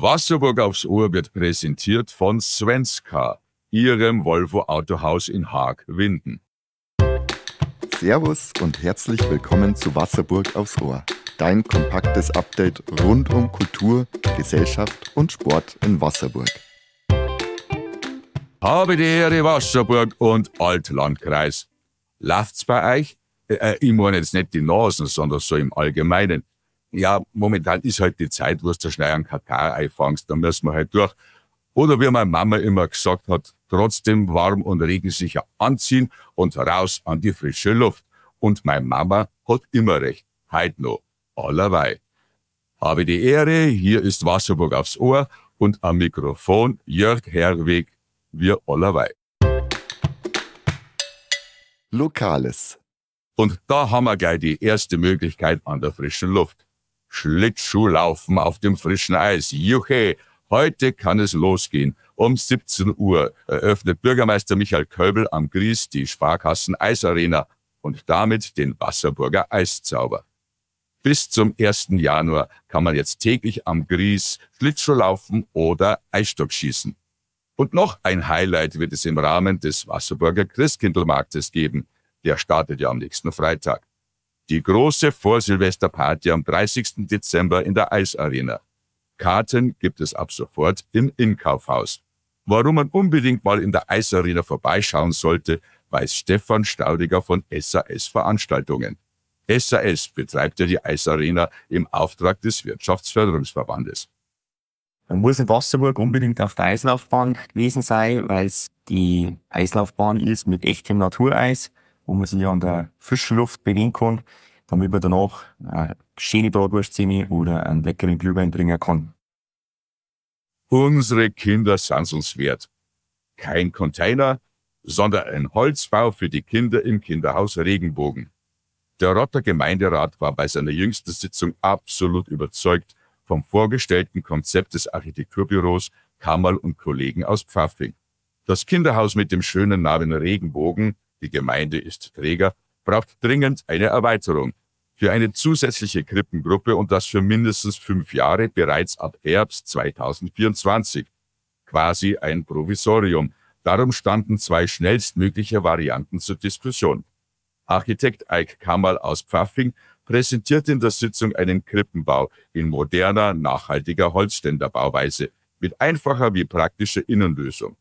Wasserburg aufs Ohr wird präsentiert von Svenska, Ihrem Volvo Autohaus in Haag-Winden. Servus und herzlich willkommen zu Wasserburg aufs Ohr. Dein kompaktes Update rund um Kultur, Gesellschaft und Sport in Wasserburg. Habe die Ehre Wasserburg und Altlandkreis. Läuft's bei euch? Äh, äh, ich meine jetzt nicht die Nasen, sondern so im Allgemeinen ja, momentan ist halt die Zeit, wo du der schnell einen Katar einfangst, da müssen wir halt durch. Oder wie meine Mama immer gesagt hat, trotzdem warm und regensicher anziehen und raus an die frische Luft. Und meine Mama hat immer recht. Heut noch. Allerweil. Habe die Ehre, hier ist Wasserburg aufs Ohr und am Mikrofon Jörg Herweg, wir allerweil. Lokales. Und da haben wir gleich die erste Möglichkeit an der frischen Luft. Schlittschuhlaufen auf dem frischen Eis. Juche, heute kann es losgehen. Um 17 Uhr eröffnet Bürgermeister Michael Köbel am Gries die Sparkassen Eisarena und damit den Wasserburger Eiszauber. Bis zum 1. Januar kann man jetzt täglich am Gries Schlittschuhlaufen oder Eisstock schießen. Und noch ein Highlight wird es im Rahmen des Wasserburger Christkindlmarktes geben. Der startet ja am nächsten Freitag. Die große Vorsilvesterparty am 30. Dezember in der Eisarena. Karten gibt es ab sofort im Inkaufhaus. Warum man unbedingt mal in der Eisarena vorbeischauen sollte, weiß Stefan Staudiger von SAS Veranstaltungen. SAS betreibt ja die Eisarena im Auftrag des Wirtschaftsförderungsverbandes. Man muss in Wasserburg unbedingt auf der Eislaufbahn gewesen sein, weil es die Eislaufbahn ist mit echtem Natureis wo man sich an der frischen Luft bewegen kann, damit man danach eine schöne Bratwurst oder einen leckeren Glühwein trinken kann. Unsere Kinder sind uns wert. Kein Container, sondern ein Holzbau für die Kinder im Kinderhaus Regenbogen. Der Rotter Gemeinderat war bei seiner jüngsten Sitzung absolut überzeugt vom vorgestellten Konzept des Architekturbüros Kammerl und Kollegen aus Pfaffing. Das Kinderhaus mit dem schönen Namen Regenbogen die Gemeinde ist Träger, braucht dringend eine Erweiterung für eine zusätzliche Krippengruppe und das für mindestens fünf Jahre bereits ab Herbst 2024. Quasi ein Provisorium. Darum standen zwei schnellstmögliche Varianten zur Diskussion. Architekt Eik Kammerl aus Pfaffing präsentiert in der Sitzung einen Krippenbau in moderner, nachhaltiger Holzständerbauweise mit einfacher wie praktischer Innenlösung.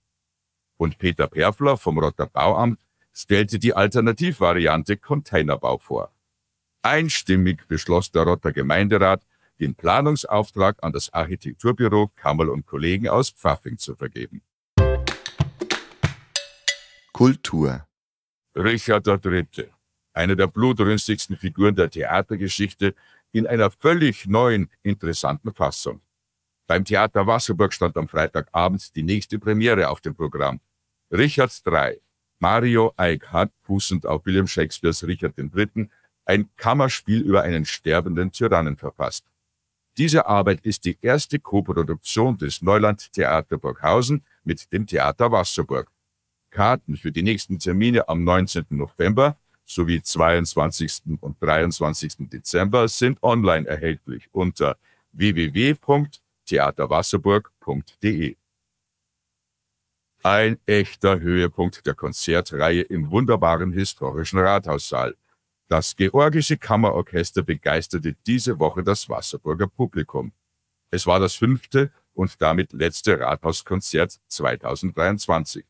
Und Peter Perfler vom Rotter Bauamt stellte die Alternativvariante Containerbau vor. Einstimmig beschloss der Rotter Gemeinderat, den Planungsauftrag an das Architekturbüro Kammerl und Kollegen aus Pfaffing zu vergeben. Kultur Richard III., eine der blutrünstigsten Figuren der Theatergeschichte, in einer völlig neuen, interessanten Fassung. Beim Theater Wasserburg stand am Freitagabend die nächste Premiere auf dem Programm. Richards III, Mario Eick hat, fußend auf William Shakespeares Richard III., ein Kammerspiel über einen sterbenden Tyrannen verfasst. Diese Arbeit ist die erste Koproduktion des Neuland Theater Burghausen mit dem Theater Wasserburg. Karten für die nächsten Termine am 19. November sowie 22. und 23. Dezember sind online erhältlich unter www.theaterwasserburg.de. Ein echter Höhepunkt der Konzertreihe im wunderbaren historischen Rathaussaal. Das Georgische Kammerorchester begeisterte diese Woche das Wasserburger Publikum. Es war das fünfte und damit letzte Rathauskonzert 2023.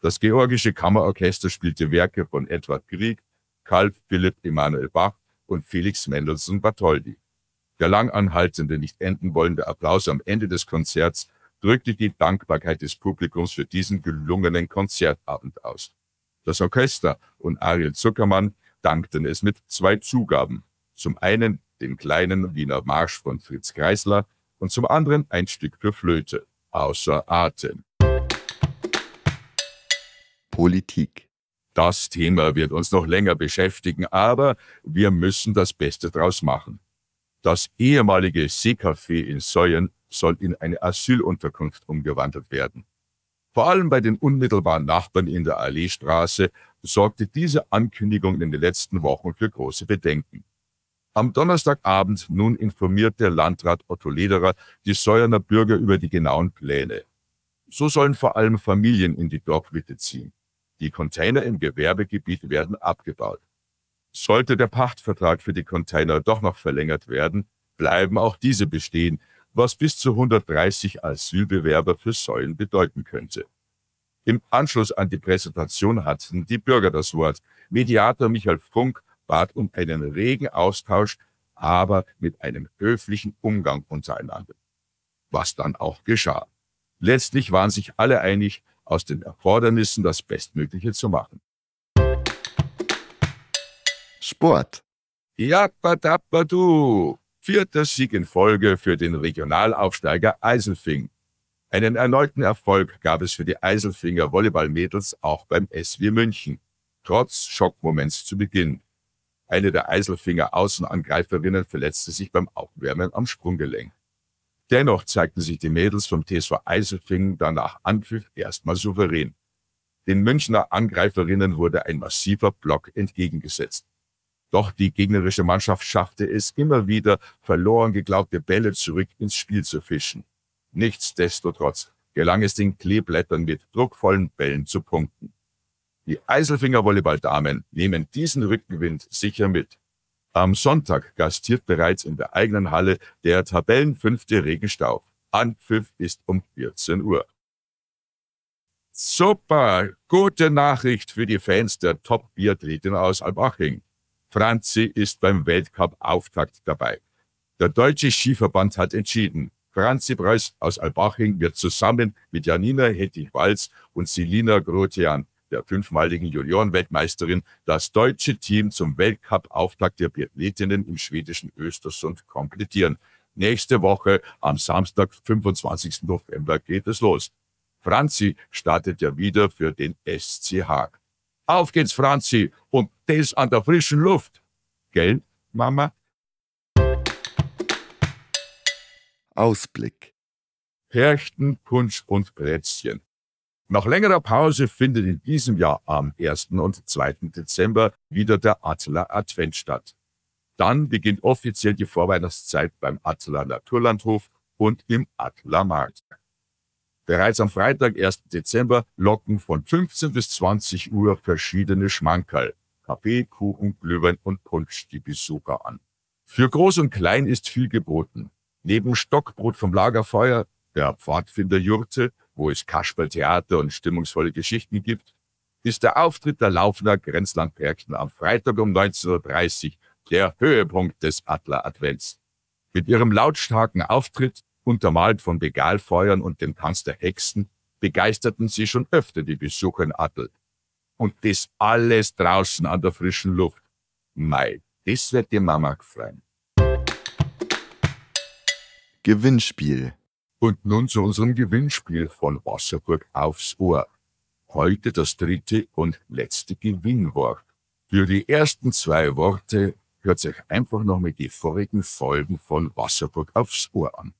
Das Georgische Kammerorchester spielte Werke von Edward Grieg, Karl Philipp Emanuel Bach und Felix Mendelssohn Bartholdy. Der lang anhaltende, nicht enden wollende Applaus am Ende des Konzerts drückte die Dankbarkeit des Publikums für diesen gelungenen Konzertabend aus. Das Orchester und Ariel Zuckermann dankten es mit zwei Zugaben. Zum einen den kleinen Wiener Marsch von Fritz Kreisler und zum anderen ein Stück für Flöte, außer Atem. Politik. Das Thema wird uns noch länger beschäftigen, aber wir müssen das Beste draus machen. Das ehemalige Seecafé in Säuen soll in eine Asylunterkunft umgewandelt werden. Vor allem bei den unmittelbaren Nachbarn in der Alleestraße sorgte diese Ankündigung in den letzten Wochen für große Bedenken. Am Donnerstagabend nun informierte Landrat Otto Lederer die Säuerner Bürger über die genauen Pläne. So sollen vor allem Familien in die Dorfwitte ziehen. Die Container im Gewerbegebiet werden abgebaut. Sollte der Pachtvertrag für die Container doch noch verlängert werden, bleiben auch diese bestehen, was bis zu 130 Asylbewerber für Säulen bedeuten könnte. Im Anschluss an die Präsentation hatten die Bürger das Wort. Mediator Michael Funk bat um einen regen Austausch, aber mit einem höflichen Umgang untereinander. Was dann auch geschah. Letztlich waren sich alle einig, aus den Erfordernissen das Bestmögliche zu machen. Sport. du! Vierter Sieg in Folge für den Regionalaufsteiger Eiselfing. Einen erneuten Erfolg gab es für die Eiselfinger Volleyballmädels auch beim SW München, trotz Schockmoments zu Beginn. Eine der Eiselfinger Außenangreiferinnen verletzte sich beim Aufwärmen am Sprunggelenk. Dennoch zeigten sich die Mädels vom TSV Eiselfingen danach Anpfiff erstmal souverän. Den Münchner Angreiferinnen wurde ein massiver Block entgegengesetzt. Doch die gegnerische Mannschaft schaffte es immer wieder, verloren geglaubte Bälle zurück ins Spiel zu fischen. Nichtsdestotrotz gelang es den Kleeblättern mit druckvollen Bällen zu punkten. Die Eiselfinger Volleyballdamen nehmen diesen Rückenwind sicher mit. Am Sonntag gastiert bereits in der eigenen Halle der Tabellenfünfte Regenstaub. Anpfiff ist um 14 Uhr. Super, gute Nachricht für die Fans der Top-Biathletin aus Albaching. Franzi ist beim Weltcup-Auftakt dabei. Der Deutsche Skiverband hat entschieden, Franzi Preuß aus Albaching wird zusammen mit Janina Hettich-Walz und Selina Grotian der fünfmaligen Juniorenweltmeisterin, das deutsche Team zum Weltcup-Auftakt der Biathletinnen im schwedischen Östersund komplettieren. Nächste Woche, am Samstag, 25. November, geht es los. Franzi startet ja wieder für den SC Haag. Auf geht's, Franzi, und das an der frischen Luft. Gell, Mama? Ausblick. Herchten, Punsch und Plätzchen. Nach längerer Pause findet in diesem Jahr am 1. und 2. Dezember wieder der Adler Advent statt. Dann beginnt offiziell die Vorweihnachtszeit beim Adler Naturlandhof und im Adlermarkt. Bereits am Freitag, 1. Dezember, locken von 15 bis 20 Uhr verschiedene Schmankerl, Kaffee, Kuchen, Glühwein und Punsch die Besucher an. Für Groß und Klein ist viel geboten. Neben Stockbrot vom Lagerfeuer, der Pfadfinderjurte wo es Kasperltheater und stimmungsvolle Geschichten gibt, ist der Auftritt der Laufner Grenzlandpärchen am Freitag um 19.30 Uhr der Höhepunkt des Adler Advents. Mit ihrem lautstarken Auftritt, untermalt von Begalfeuern und dem Tanz der Hexen, begeisterten sie schon öfter die Besucher in Adel. Und das alles draußen an der frischen Luft. Mei, das wird die Mama gefreien. Gewinnspiel und nun zu unserem Gewinnspiel von Wasserburg aufs Ohr. Heute das dritte und letzte Gewinnwort. Für die ersten zwei Worte hört sich einfach noch mit die vorigen Folgen von Wasserburg aufs Ohr an.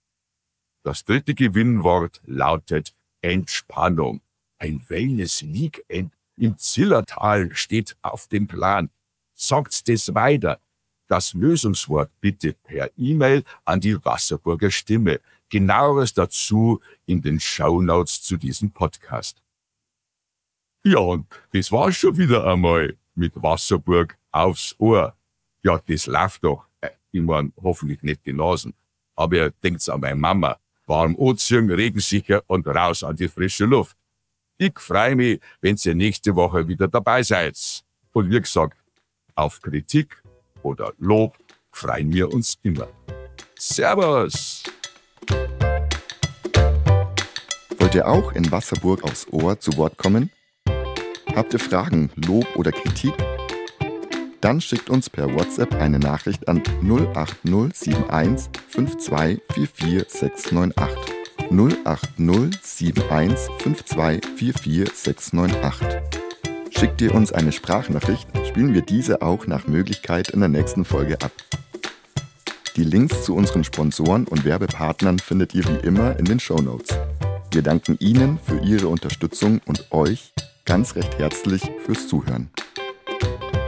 Das dritte Gewinnwort lautet Entspannung. Ein Wellness-Weekend im Zillertal steht auf dem Plan. Sagt's das weiter. Das Lösungswort bitte per E-Mail an die Wasserburger Stimme genaueres dazu in den Shownotes zu diesem Podcast. Ja, und das war's schon wieder einmal mit Wasserburg aufs Ohr. Ja, das läuft doch. Äh, ich mein, hoffentlich nicht die Nasen. Aber ihr denkt's an meine Mama. Warm anziehen, regensicher und raus an die frische Luft. Ich freue mich, wenn ihr nächste Woche wieder dabei seid. Und wie gesagt, auf Kritik oder Lob freuen wir uns immer. Servus! Wollt ihr auch in Wasserburg aufs Ohr zu Wort kommen? Habt ihr Fragen, Lob oder Kritik? Dann schickt uns per WhatsApp eine Nachricht an 08071 5244698. 08071 5244698. Schickt ihr uns eine Sprachnachricht, spielen wir diese auch nach Möglichkeit in der nächsten Folge ab. Die Links zu unseren Sponsoren und Werbepartnern findet ihr wie immer in den Show Notes. Wir danken Ihnen für Ihre Unterstützung und euch ganz recht herzlich fürs Zuhören.